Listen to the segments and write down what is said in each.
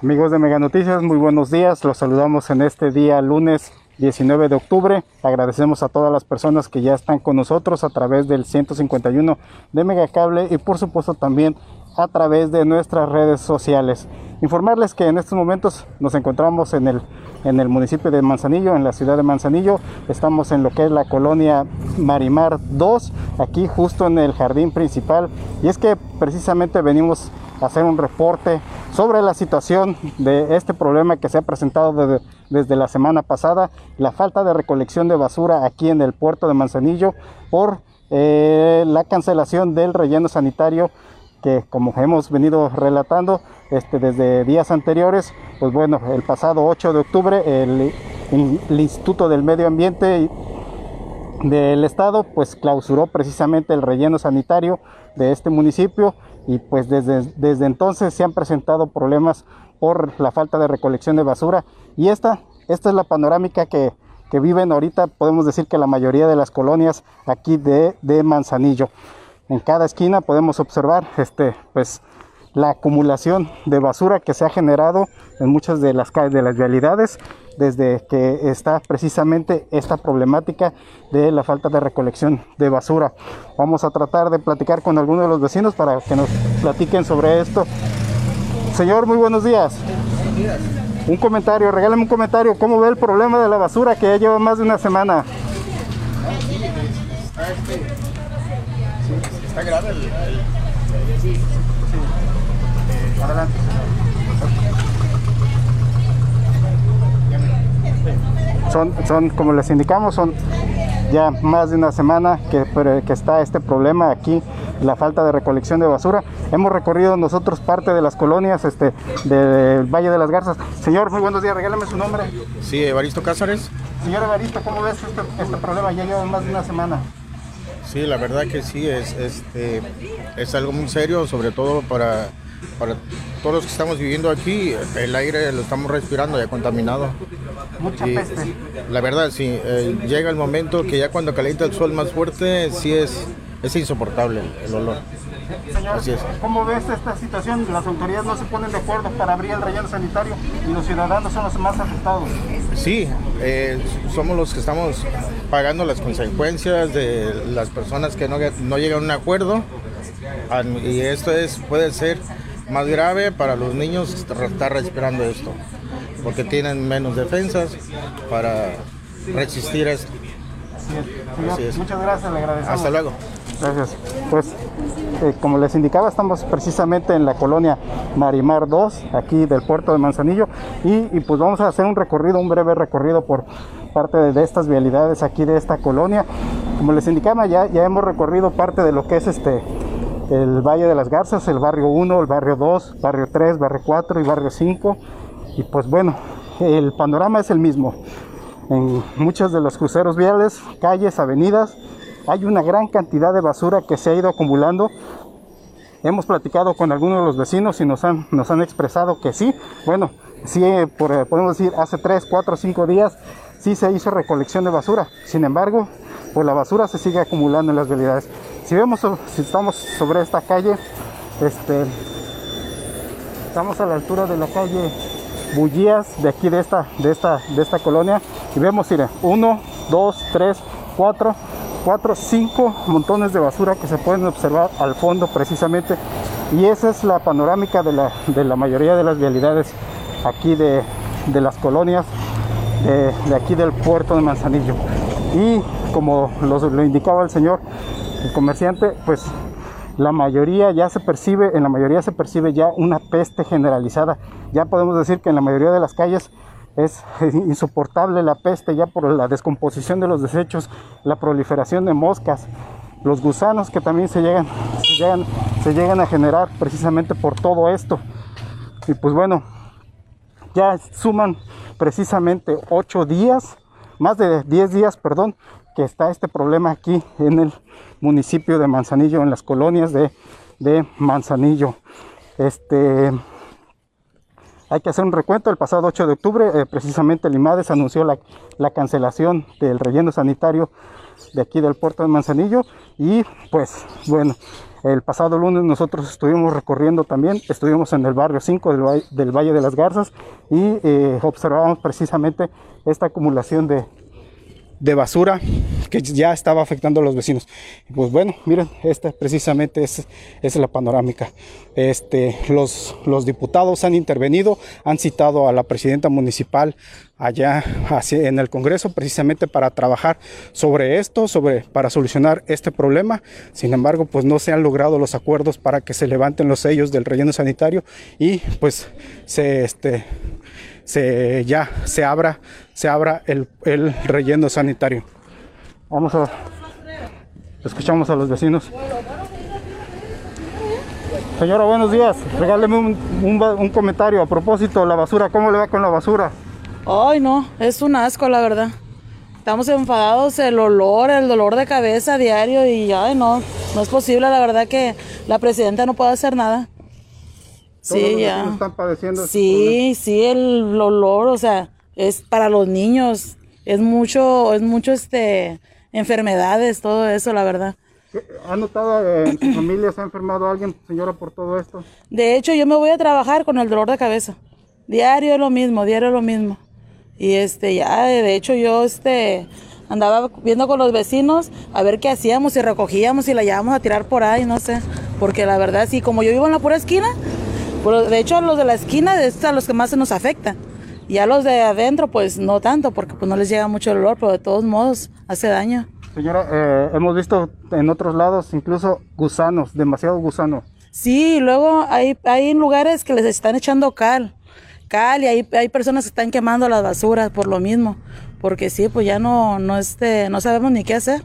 Amigos de Mega Noticias, muy buenos días. Los saludamos en este día lunes 19 de octubre. Agradecemos a todas las personas que ya están con nosotros a través del 151 de Megacable y por supuesto también a través de nuestras redes sociales. Informarles que en estos momentos nos encontramos en el, en el municipio de Manzanillo, en la ciudad de Manzanillo. Estamos en lo que es la colonia Marimar 2, aquí justo en el jardín principal. Y es que precisamente venimos hacer un reporte sobre la situación de este problema que se ha presentado desde, desde la semana pasada, la falta de recolección de basura aquí en el puerto de Manzanillo por eh, la cancelación del relleno sanitario que como hemos venido relatando este, desde días anteriores, pues bueno, el pasado 8 de octubre el, Instituto del Medio Ambiente del Estado pues clausuró precisamente el relleno sanitario de este municipio y pues desde, desde entonces se han presentado problemas por la falta de recolección de basura. Y esta, esta es la panorámica que, que viven ahorita, podemos decir que la mayoría de las colonias aquí de, de Manzanillo. En cada esquina podemos observar este, pues, la acumulación de basura que se ha generado en muchas de las calles de las vialidades desde que está precisamente esta problemática de la falta de recolección de basura. Vamos a tratar de platicar con algunos de los vecinos para que nos platiquen sobre esto. Señor, muy buenos días. Un comentario, regálame un comentario. ¿Cómo ve el problema de la basura que ya lleva más de una semana? está grave el, el... Sí. Eh, adelante. Son, son, como les indicamos, son ya más de una semana que, que, está este problema aquí, la falta de recolección de basura. Hemos recorrido nosotros parte de las colonias este, del Valle de las Garzas. Señor, muy buenos días, regálame su nombre. Sí, Evaristo Cázares. Señor Evaristo, ¿cómo ves este, este problema? Ya lleva más de una semana. Sí, la verdad que sí, es, este, es algo muy serio, sobre todo para, para todos los que estamos viviendo aquí. El aire lo estamos respirando ya contaminado. Mucha y, peste. La verdad, sí, eh, llega el momento que ya cuando calienta el sol más fuerte, sí es, es insoportable el, olor. Señor, Así es. ¿cómo ves esta situación? Las autoridades no se ponen de acuerdo para abrir el relleno sanitario y los ciudadanos son los más afectados. Sí, eh, somos los que estamos pagando las consecuencias de las personas que no, no llegan a un acuerdo y esto es, puede ser más grave para los niños estar respirando esto, porque tienen menos defensas para resistir esto. Así es. Muchas gracias, le agradecemos. Hasta luego. Gracias. Pues, eh, como les indicaba, estamos precisamente en la colonia Marimar 2, aquí del puerto de Manzanillo, y, y, pues vamos a hacer un recorrido, un breve recorrido por parte de, de, estas vialidades aquí de esta colonia. Como les indicaba, ya, ya hemos recorrido parte de lo que es este el Valle de las Garzas, el barrio 1, el barrio 2, barrio 3, barrio 4 y barrio 5. Y pues bueno, el panorama es el mismo. En muchos de los cruceros viales, calles, avenidas, hay una gran cantidad de basura que se ha ido acumulando. Hemos platicado con algunos de los vecinos y nos han, expresado que sí, bueno, sí, por, podemos decir, hace 3, 4, 5 días sí se hizo recolección de basura. Sin embargo, pues la basura se sigue acumulando en las vialidades. Si vemos, si estamos sobre esta calle, este, estamos a la altura de la calle Bullías de aquí de esta, de esta, de esta colonia y vemos, mire, 1, 2, 3, 4, 4, 5 montones de basura que se pueden observar al fondo precisamente y esa es la panorámica de la, de la mayoría de las vialidades aquí de, de las colonias de, aquí del puerto de Manzanillo. Y como lo indicaba el señor el comerciante pues la mayoría ya se percibe, en la mayoría se percibe ya una peste generalizada. Ya podemos decir que en la mayoría de las calles es insoportable la peste ya por la descomposición de los desechos, la proliferación de moscas, los gusanos que también se llegan, se llegan, se llegan a generar precisamente por todo esto. Y pues bueno, ya suman precisamente ocho días, más de 10 días, perdón, que está este problema aquí en el municipio de Manzanillo, en las colonias de, de Manzanillo. Este, hay que hacer un recuento. El pasado 8 de octubre, eh, precisamente el IMADES anunció la, la, cancelación del relleno sanitario de aquí del puerto de Manzanillo. Y pues bueno, el pasado lunes nosotros estuvimos recorriendo también, estuvimos en el barrio 5 del, del Valle de las Garzas y eh, observamos precisamente esta acumulación de, de basura que ya estaba afectando a los vecinos. Pues bueno, miren, esta precisamente es, es la panorámica. Este, los, los diputados han intervenido, han citado a la presidenta municipal allá en el Congreso precisamente para trabajar sobre esto, sobre para solucionar este problema. Sin embargo, pues no se han logrado los acuerdos para que se levanten los sellos del relleno sanitario y pues se este se ya se abra se abra el, el relleno sanitario. Vamos a escuchamos a los vecinos. Señora, buenos días. Regáleme un, un, un, comentario a propósito la basura. ¿Cómo le va con la basura? Ay, no, es un asco, la verdad. Estamos enfadados, el olor, el dolor de cabeza diario y ay, no, no es posible, la verdad que la presidenta no puede hacer nada. Sí, ya. Están padeciendo sí, sí, el olor, o sea, es para los niños, es mucho, es mucho este enfermedades, todo eso, la verdad. ¿Ha notado eh, en su familia se ha enfermado alguien, señora, por todo esto? De hecho, yo me voy a trabajar con el dolor de cabeza. Diario es lo mismo, diario es lo mismo. Y este, ya, de hecho, yo este andaba viendo con los vecinos a ver qué hacíamos, si recogíamos y la llevábamos a tirar por ahí, no sé. Porque la verdad, sí, como yo vivo en la pura esquina, de hecho, a los de la esquina es a los que más se nos afecta. Y a los de adentro, pues no tanto, porque pues no les llega mucho el olor, pero de todos modos hace daño. Señora, eh, hemos visto en otros lados incluso gusanos, demasiado gusano. Sí, luego hay, hay lugares que les están echando cal, cal y hay, hay personas que están quemando las basuras por lo mismo, porque sí, pues ya no, no, este, no sabemos ni qué hacer.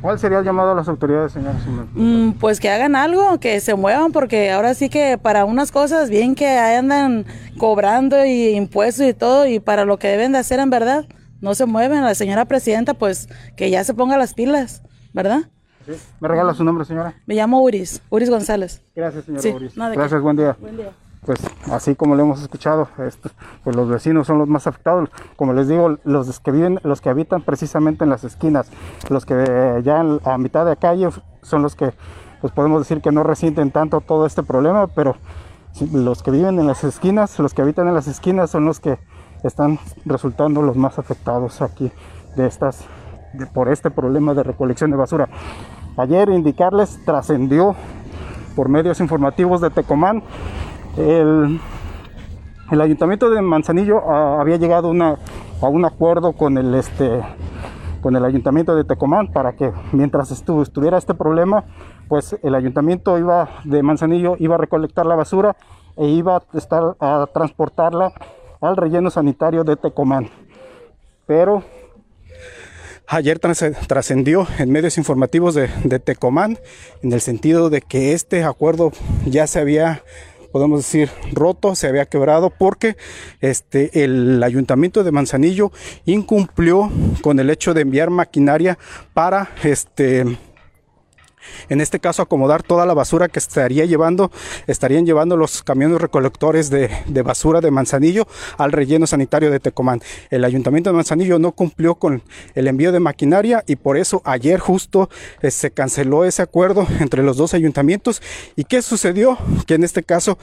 ¿Cuál sería el llamado a las autoridades, señor? Mm, pues que hagan algo, que se muevan, porque ahora sí que para unas cosas bien que andan cobrando y impuestos y todo, y para lo que deben de hacer en verdad, no se mueven. La señora presidenta, pues que ya se ponga las pilas, ¿verdad? Sí. ¿Me regala su nombre, señora? Me llamo Uris, Uris González. Gracias, señora Uris. Gracias, buen día. Buen día pues así como lo hemos escuchado, esto, pues los vecinos son los más afectados. Como les digo, los que viven, los que habitan precisamente en las esquinas, los que ya a mitad de calle son los que, pues podemos decir que no resienten tanto todo este problema, pero los que viven en las esquinas, los que habitan en las esquinas son los que están resultando los más afectados aquí de estas, de, por este problema de recolección de basura. Ayer indicarles trascendió por medios informativos de Tecomán el, el ayuntamiento de Manzanillo ah, había llegado a un acuerdo con el, este, con el ayuntamiento de Tecomán para que mientras estuviera este problema, pues el ayuntamiento iba de Manzanillo iba a recolectar la basura e iba a, estar, a transportarla al relleno sanitario de Tecomán. Pero ayer trascendió en medios informativos de, de Tecomán en el sentido de que este acuerdo ya se había podemos decir, roto, se había quebrado porque este, el ayuntamiento de Manzanillo incumplió con el hecho de enviar maquinaria para este, en este caso acomodar toda la basura que estaría llevando, estarían llevando los camiones recolectores de, basura de Manzanillo al relleno sanitario de Tecomán. El ayuntamiento de Manzanillo no cumplió con el envío de maquinaria y por eso ayer justo eh, se canceló ese acuerdo entre los dos ayuntamientos. ¿Y qué sucedió? Que en este caso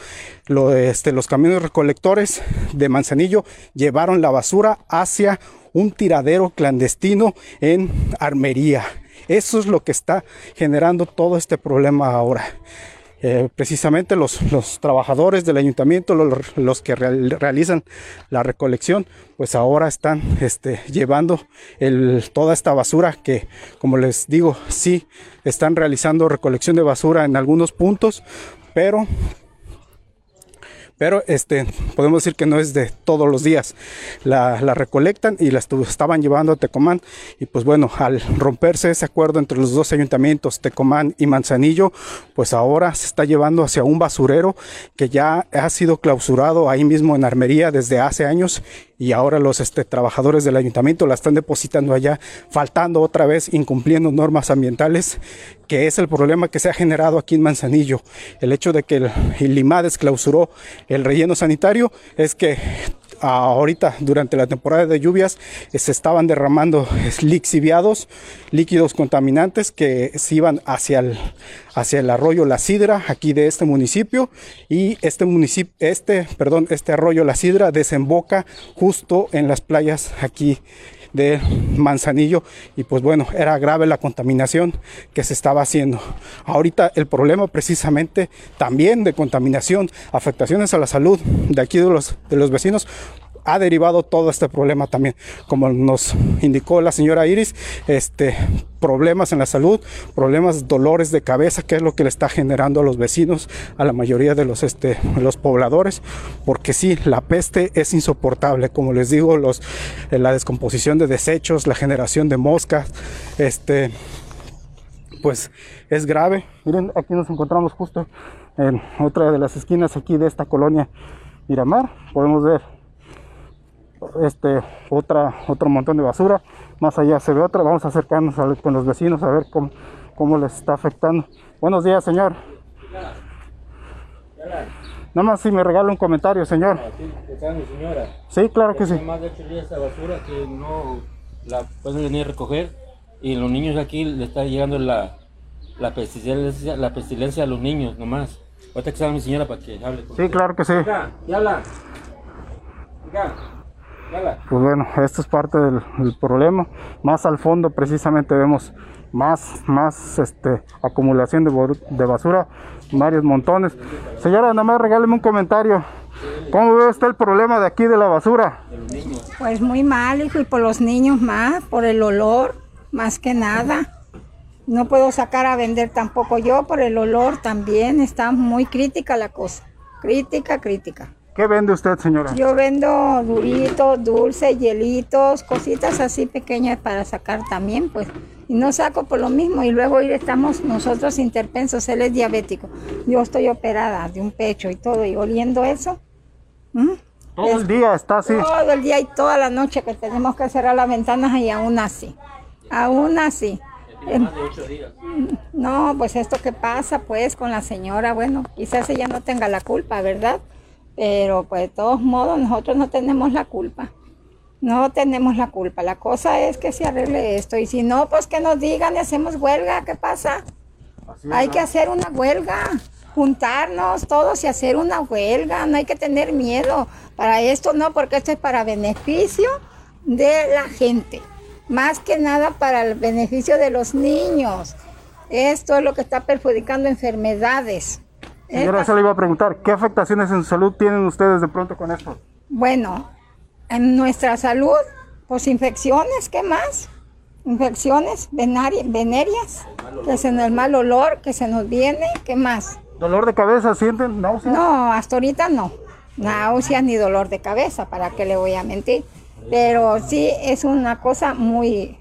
este, los camiones recolectores de Manzanillo llevaron la basura hacia un tiradero clandestino en Armería. Eso es lo que está generando todo este problema ahora. Eh, precisamente los, trabajadores del ayuntamiento, los, que realizan la recolección, pues ahora están este, llevando toda esta basura que, como les digo, sí están realizando recolección de basura en algunos puntos, pero pero este, podemos decir que no es de todos los días. La, recolectan y la estaban llevando a Tecomán. Y pues bueno, al romperse ese acuerdo entre los dos ayuntamientos, Tecomán y Manzanillo, pues ahora se está llevando hacia un basurero que ya ha sido clausurado ahí mismo en Armería desde hace años. Y ahora los este, trabajadores del ayuntamiento la están depositando allá, faltando otra vez, incumpliendo normas ambientales, que es el problema que se ha generado aquí en Manzanillo. El hecho de que el, el IMADES clausuró el relleno sanitario es que ahorita durante la temporada de lluvias eh, se estaban derramando lixiviados, líquidos contaminantes que se iban hacia el, hacia el arroyo La Sidra aquí de este municipio y este municipio, este, perdón, este arroyo La Sidra desemboca justo en las playas aquí de Manzanillo y pues bueno, era grave la contaminación que se estaba haciendo. Ahorita el problema precisamente también de contaminación, afectaciones a la salud de aquí de los, de los vecinos, ha derivado todo este problema también, como nos indicó la señora Iris, este problemas en la salud, problemas, dolores de cabeza, que es lo que le está generando a los vecinos, a la mayoría de los este los pobladores, porque sí, la peste es insoportable, como les digo, los eh, la descomposición de desechos, la generación de moscas, este pues es grave. Miren, aquí nos encontramos justo en otra de las esquinas aquí de esta colonia Miramar. Podemos ver este otra otro montón de basura más allá se ve otra vamos a acercarnos a- con los vecinos a ver cómo, cómo les está afectando buenos días señor nada más si me regala un comentario señor ¿Qué tal, mi señora? sí claro que sí más de 8 días esa basura que no la pueden venir a recoger y los niños aquí le está llegando la, la, pestilencia, la pestilencia a los niños nomás. Ahorita que salga mi señora para que hable con sí claro que sí ya habla. Ya habla. Pues bueno, esto es parte del, del problema. Más al fondo precisamente vemos más, más este, acumulación de, de basura, varios montones. Señora, nada más regáleme un comentario. ¿Cómo ve usted el problema de aquí de la basura? Pues muy mal, hijo, y por los niños más, por el olor, más que nada. No puedo sacar a vender tampoco yo por el olor también. Está muy crítica la cosa. Crítica, crítica. ¿Qué vende usted, señora? Yo vendo duritos, dulces, hielitos, cositas así pequeñas para sacar también, pues. Y no saco por lo mismo. Y luego ahí estamos nosotros interpensos. Él es diabético. Yo estoy operada de un pecho y todo. Y oliendo eso. Todo el día está así. Todo el día y toda la noche que tenemos que cerrar las ventanas y aún así. Aún así. Em, No, pues esto que pasa pues con la señora, bueno, quizás ella no tenga la culpa, ¿verdad? Pero pues de todos modos nosotros no tenemos la culpa. No tenemos la culpa. La cosa es que se arregle esto. Y si no, pues que nos digan y hacemos huelga. ¿Qué pasa? Hay que hacer una huelga, juntarnos todos y hacer una huelga, no hay que tener miedo. Para esto no, porque esto es para beneficio de la gente, más que nada para el beneficio de los niños. Esto es lo que está perjudicando enfermedades. Señora, Esta- eso le iba a preguntar. ¿Qué afectaciones en su salud tienen ustedes de pronto con esto? Bueno, en nuestra salud, pues infecciones, ¿qué más? Infecciones venari- venéreas, que es en el mal olor que se nos viene, ¿qué más? ¿Dolor de cabeza sienten? ¿Náuseas? No, hasta ahorita no. Náuseas ni dolor de cabeza, ¿para qué le voy a mentir? Pero sí es una cosa muy,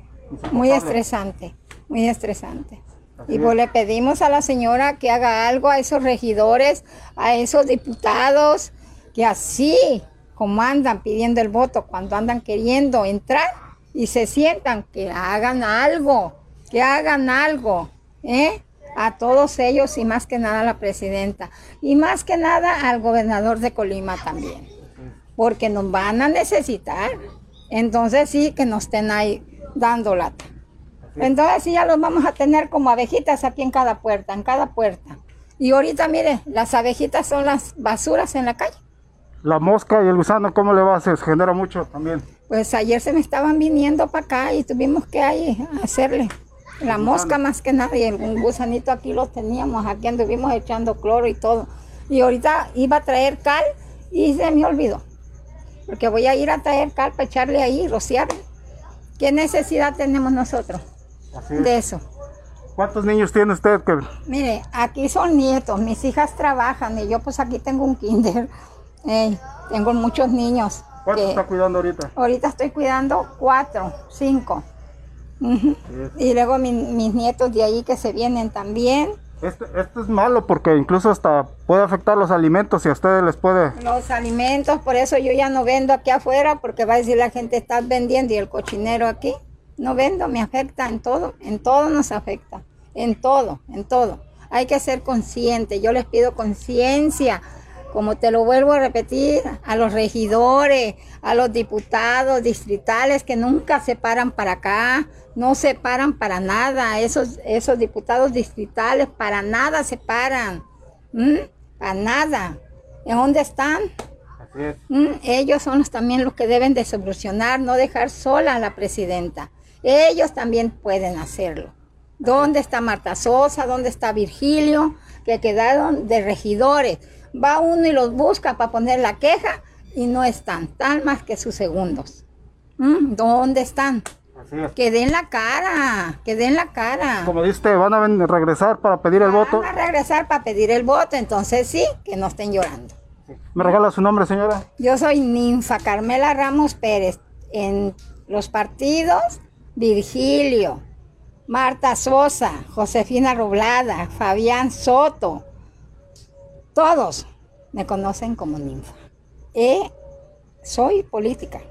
muy estresante, muy estresante. Y pues le pedimos a la señora que haga algo a esos regidores, a esos diputados, que así como andan pidiendo el voto, cuando andan queriendo entrar y se sientan, que hagan algo, que hagan algo, ¿eh? A todos ellos y más que nada a la presidenta. Y más que nada al gobernador de Colima también. Porque nos van a necesitar. Entonces sí que nos estén ahí dando lata. Entonces sí ya los vamos a tener como abejitas aquí en cada puerta, en cada puerta. Y ahorita mire, las abejitas son las basuras en la calle. La mosca y el gusano, ¿cómo le va? Se genera mucho también. Pues ayer se me estaban viniendo para acá y tuvimos que ahí hacerle la mosca más que nada y el un gusanito aquí lo teníamos, aquí anduvimos echando cloro y todo. Y ahorita iba a traer cal y se me olvidó. Porque voy a ir a traer cal para echarle ahí, rociarle. ¿Qué necesidad tenemos nosotros Así es. de eso? ¿Cuántos niños tiene usted? Que... Mire, aquí son nietos, mis hijas trabajan y yo pues aquí tengo un kinder. Ey, tengo muchos niños. ¿Cuántos está cuidando ahorita? Ahorita estoy cuidando cuatro, cinco. Y luego mi- mis nietos de ahí que se vienen también. Este, esto es malo porque incluso hasta puede afectar los alimentos y a ustedes les puede... Los alimentos, por eso yo ya no vendo aquí afuera, porque va a decir la gente, estás vendiendo y el cochinero aquí. No vendo, me afecta en todo, en todo nos afecta, en todo, en todo. Hay que ser consciente, yo les pido conciencia, como te lo vuelvo a repetir, a los regidores, a los diputados distritales que nunca se paran para acá, no se paran para nada, esos, esos diputados distritales para nada se paran, para nada. ¿En dónde están? Así es. Mm, ellos son los, también los que deben de solucionar, no dejar sola a la presidenta. Ellos también pueden hacerlo. ¿Dónde está Marta Sosa? ¿Dónde está Virgilio? Que quedaron de regidores. Va uno y los busca para poner la queja y no están, tan más que sus segundos. Mm, ¿Dónde están? Es. Que den la cara, que den la cara. Como dice usted, van a regresar para pedir el voto. Van a regresar para pedir el voto, entonces sí, que no estén llorando. ¿Me regala su nombre, señora? Yo soy Ninfa Carmela Ramos Pérez. En los partidos, Virgilio, Marta Sosa, Josefina Roblada, Fabián Soto. Todos me conocen como Ninfa. Eh, soy política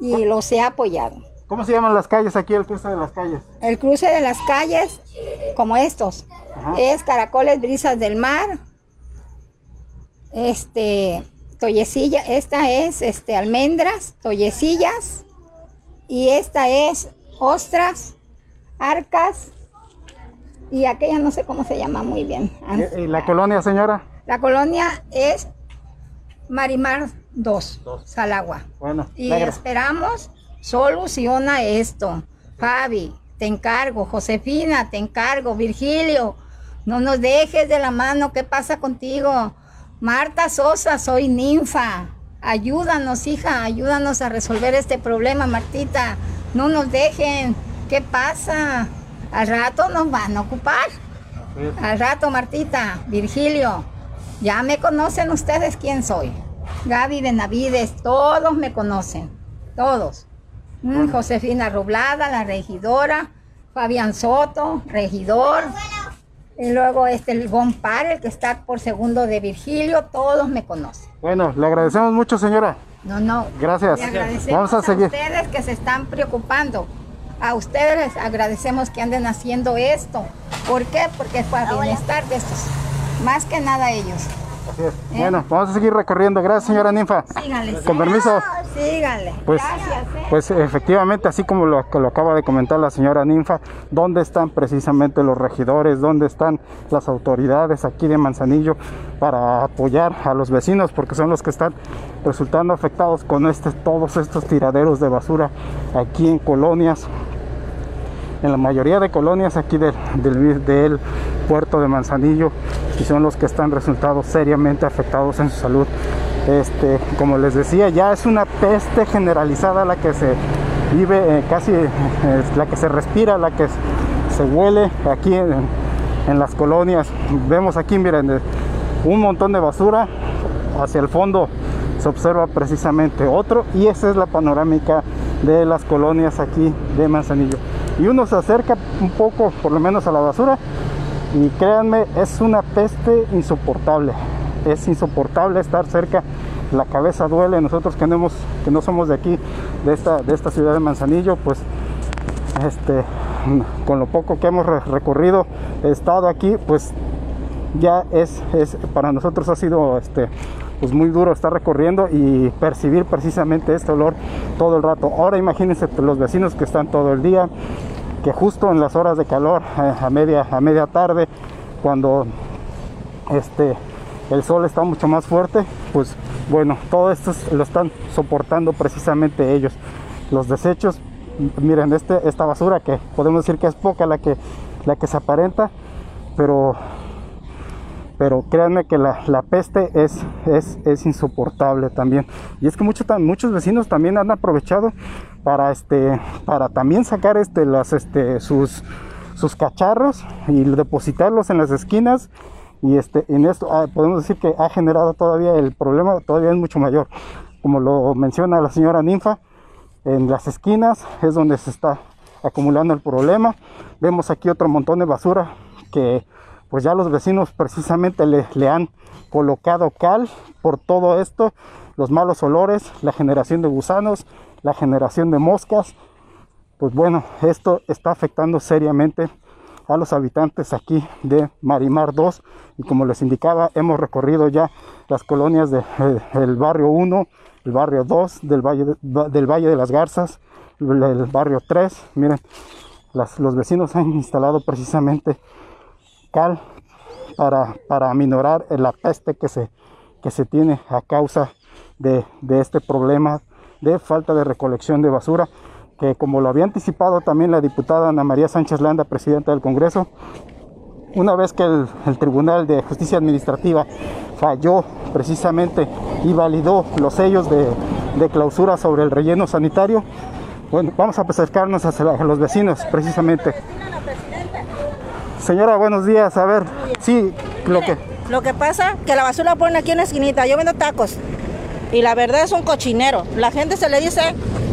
y los he apoyado. ¿Cómo se llaman las calles aquí, el cruce de las calles? El cruce de las calles, como estos, Ajá. es Caracoles Brisas del Mar, este, Tollecilla, esta es este, Almendras, Tollecillas, y esta es Ostras, Arcas, y aquella no sé cómo se llama muy bien. ¿Y, y la colonia, señora? La colonia es Marimar 2, Salagua. Bueno, Y negra. esperamos soluciona esto. Fabi, te encargo. Josefina, te encargo. Virgilio, no nos dejes de la mano. ¿Qué pasa contigo? Marta Sosa, soy ninfa. Ayúdanos, hija, ayúdanos a resolver este problema, Martita. No nos dejen. ¿Qué pasa? Al rato nos van a ocupar. Al rato, Martita, Virgilio, ya me conocen ustedes quién soy. Gaby Benavides, todos me conocen, todos. Mm, Josefina Roblada, la regidora, Fabián Soto, regidor. Y luego este el Gompar, el que está por segundo de Virgilio, todos me conocen. Bueno, le agradecemos mucho, señora. No, no. Gracias. Vamos a seguir. ustedes que se están preocupando. A ustedes les agradecemos que anden haciendo esto. ¿Por qué? Porque es para bienestar de estos. Más que nada ellos. Así es. Bueno, vamos a seguir recorriendo. Gracias, señora Ninfa. Síganle. Con permiso. Síganle. Pues, Gracias. ¿eh? pues efectivamente, así como lo, lo acaba de comentar la señora Ninfa, ¿dónde están precisamente los regidores? ¿Dónde están las autoridades aquí de Manzanillo para apoyar a los vecinos? Porque son los que están resultando afectados con este, todos estos tiraderos de basura aquí en colonias, en la mayoría de colonias aquí del, del, del puerto de Manzanillo y son los que están resultados seriamente afectados en su salud. Este, como les decía, ya es una peste generalizada la que se vive, eh, casi eh, la que se respira, la que se huele aquí en, en las colonias. Vemos aquí, miren, un montón de basura. Hacia el fondo se observa precisamente otro y esa es la panorámica de las colonias aquí de Manzanillo. Y uno se acerca un poco por lo menos a la basura y créanme es una peste insoportable es insoportable estar cerca la cabeza duele nosotros que no, que no somos de aquí de esta, ciudad de Manzanillo pues este con lo poco que hemos re- recorrido estado aquí pues ya es, para nosotros ha sido este pues muy duro estar recorriendo y percibir precisamente este olor todo el rato. Ahora imagínense pues, los vecinos que están todo el día, que justo en las horas de calor, eh, a media tarde, cuando este el sol está mucho más fuerte, pues bueno, todo esto es- lo están soportando precisamente ellos. Los desechos, miren, este, esta basura que podemos decir que es poca la que, la que se aparenta, pero pero créanme que la, la peste es, es, es insoportable también. Y es que muchos vecinos también han aprovechado para, este, para también sacar este, las, este, sus, sus cacharros y depositarlos en las esquinas y este, en esto ah, podemos decir que ha generado todavía el problema, todavía es mucho mayor. Como lo menciona la señora Ninfa, en las esquinas es donde se está acumulando el problema. Vemos aquí otro montón de basura que pues ya los vecinos precisamente le, le han colocado cal por todo esto, los malos olores, la generación de gusanos, la generación de moscas. Pues bueno, esto está afectando seriamente a los habitantes aquí de Marimar 2 y como les indicaba hemos recorrido ya las colonias del barrio 1, el barrio 2 del Valle de, del Valle de las Garzas, el, el barrio 3, miren, las, los vecinos han instalado precisamente cal para, para aminorar la peste que se, que se tiene a causa de, de este problema de falta de recolección de basura que como lo había anticipado también la diputada Ana María Sánchez Landa, presidenta del Congreso, una vez que el, el, Tribunal de Justicia Administrativa falló precisamente y validó los sellos de, de clausura sobre el relleno sanitario, bueno, vamos a acercarnos hacia a los vecinos precisamente. Señora, buenos días. A ver, sí, lo que... Lo que pasa que la basura la ponen aquí en la esquinita. Yo vendo tacos y la verdad es un cochinero. La gente se le dice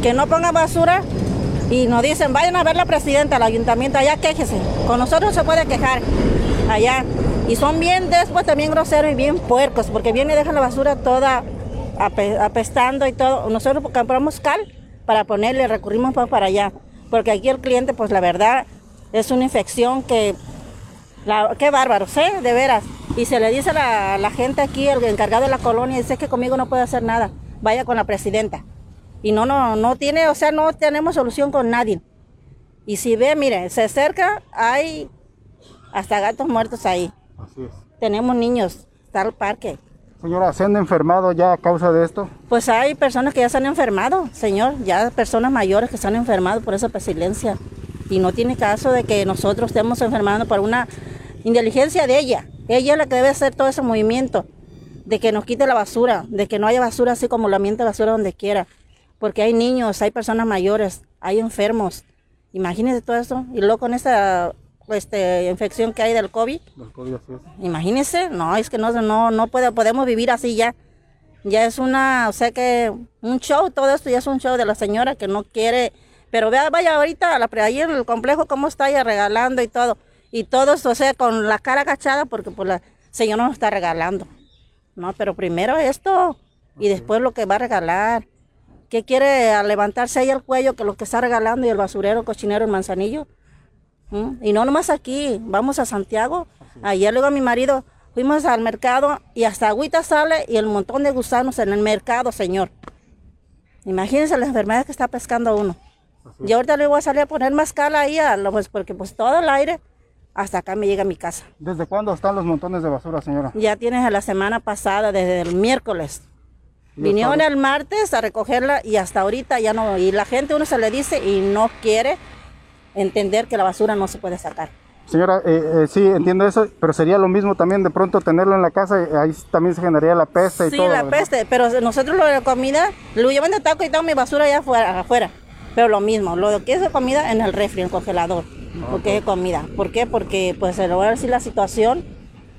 que no ponga basura y nos dicen, vayan a ver la presidenta, al ayuntamiento, allá quéjese. Con nosotros se puede quejar, allá. Y son bien después también groseros y bien puercos, porque vienen y dejan la basura toda apestando y todo. Nosotros compramos cal para ponerle, recurrimos para allá, porque aquí el cliente, pues la verdad, es una infección que, la, qué bárbaro, ¿eh? De veras. Y se le dice a la, la gente aquí, el encargado de la colonia, dice que conmigo no puede hacer nada, vaya con la presidenta y no, no, no tiene, o sea, no tenemos solución con nadie. Y si ve, mire, se acerca, hay hasta gatos muertos ahí. Así es. Tenemos niños, está el parque. Señora, ¿se han enfermado ya a causa de esto? Pues hay personas que ya se han enfermado, señor, ya personas mayores que se han enfermado por esa pestilencia. Y no tiene caso de que nosotros estemos enfermando por una inteligencia de ella. Ella es la que debe hacer todo ese movimiento, de que nos quite la basura, de que no haya basura así como la ambiente basura donde quiera porque hay niños, hay personas mayores, hay enfermos. Imagínense todo eso. Y luego con esta este, infección que hay del COVID. Del COVID así es. Imagínense, no, es que no, no, no puede, podemos vivir así ya. Ya es una, o sea que un show, todo esto ya es un show de la señora que no quiere. Pero vea, vaya ahorita, la, ahí en el complejo, cómo está ella regalando y todo. Y todo esto, o sea, con la cara agachada, porque pues la señora nos está regalando. No, pero primero esto y después lo que va a regalar. ¿Qué quiere levantarse ahí el cuello que lo que está regalando y el basurero, cochinero, el manzanillo? ¿Mm? Y no nomás aquí, vamos a Santiago. Ayer luego a mi marido fuimos al mercado y hasta agüita sale y el montón de gusanos en el mercado, señor. Imagínense las enfermedades que está pescando uno. Y ahorita le voy a salir a poner más cala ahí, a lo, pues porque pues todo el aire hasta acá me llega a mi casa. ¿Desde cuándo están los montones de basura, señora? Ya tienes la semana pasada, desde el miércoles. Vinieron el martes a recogerla y hasta ahorita ya no. Y la gente uno se le dice y no quiere entender que la basura no se puede sacar. Señora, eh, eh, sí, entiendo eso, pero sería lo mismo también de pronto tenerlo en la casa, y ahí también se generaría la peste y sí, todo. Sí, la ¿verdad? peste, pero nosotros lo de la comida, lo llevan de taco y tengo mi basura allá afuera, afuera. Pero lo mismo, lo que es de comida en el refri, en el congelador, porque es comida. ¿Por qué? Porque pues se lo voy a decir la situación,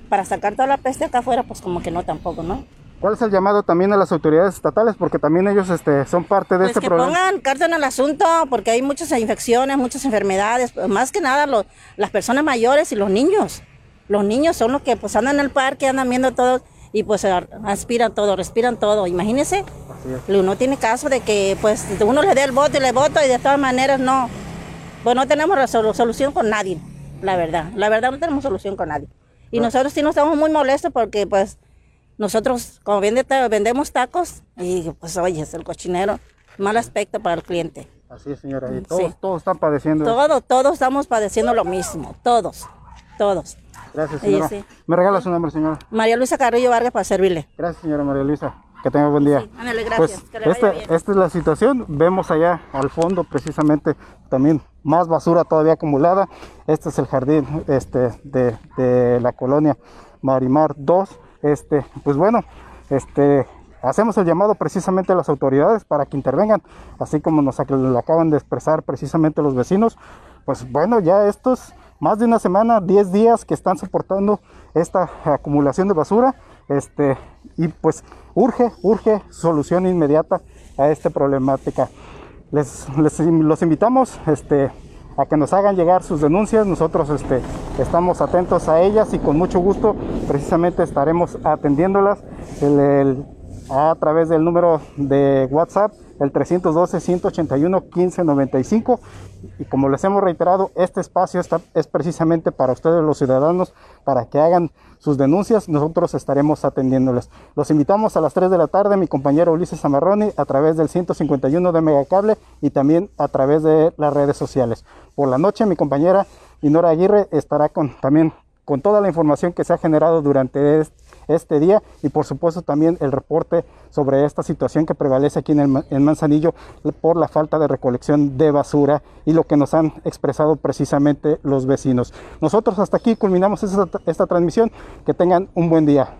para sacar toda la peste acá afuera, pues como que no tampoco, ¿no? ¿Cuál es el llamado también a las autoridades estatales? Porque también ellos este, son parte de Pues este que problema. pongan carta en el asunto, porque hay muchas infecciones, muchas enfermedades, más que nada los, las personas mayores y los niños. Los niños son los que pues andan en el parque, andan viendo todo y pues aspiran todo, respiran todo. Imagínense, no tiene caso de que pues uno le dé el voto y le voto y de todas maneras no, pues no tenemos resol- solución con nadie, la verdad. La verdad no tenemos solución con nadie. Y nosotros sí nos estamos muy molestos porque pues nosotros como vende- vendemos tacos y pues oye, es el cochinero, mal aspecto para el cliente. Así es, señora, y Sí. todos, todos están padeciendo. Todo, todos estamos padeciendo lo mismo, todos, todos. Gracias, señora. sí. ¿Me regala su nombre, señora? María Luisa Carrillo Vargas para servirle. Gracias, señora María Luisa. Que tenga buen día. Sí, ándale, gracias, Pues que le vaya esta, bien. esta es la situación. Vemos allá al fondo precisamente también más basura todavía acumulada. Este es el jardín este, de, de la colonia Marimar 2. Este, pues bueno, este, hacemos el llamado precisamente a las autoridades para que intervengan, así como nos acaban de expresar precisamente los vecinos. Pues bueno, ya estos más de una semana, 10 días que están soportando esta acumulación de basura. Este, y pues urge, urge solución inmediata a esta problemática. Les, les los invitamos este, a que nos hagan llegar sus denuncias. Nosotros este, estamos atentos a ellas y con mucho gusto precisamente estaremos atendiéndolas el, a través del número de WhatsApp el 312-181-1595. Y como les hemos reiterado, este espacio está, es precisamente para ustedes los ciudadanos, para que hagan sus denuncias, nosotros estaremos atendiéndoles. Los invitamos a las 3 de la tarde, mi compañero Ulises Amarroni, a través del 151 de Megacable y también a través de las redes sociales. Por la noche, mi compañera Inora Aguirre estará con, también con toda la información que se ha generado durante este este día y por supuesto también el reporte sobre esta situación que prevalece aquí en, el, en Manzanillo por la falta de recolección de basura y lo que nos han expresado precisamente los vecinos. Nosotros hasta aquí culminamos esta, esta transmisión. Que tengan un buen día.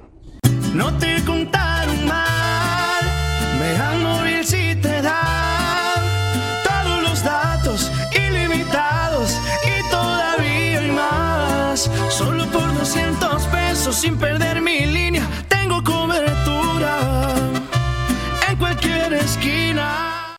No te contaron mal, Móvil si te da todos los datos ilimitados y todavía hay más. Solo por 200 pesos sin perder mi línea, esquina.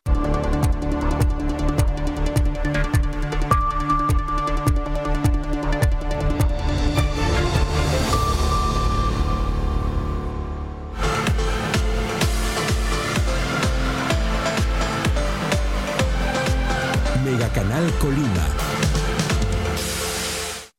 Mega Canal Colima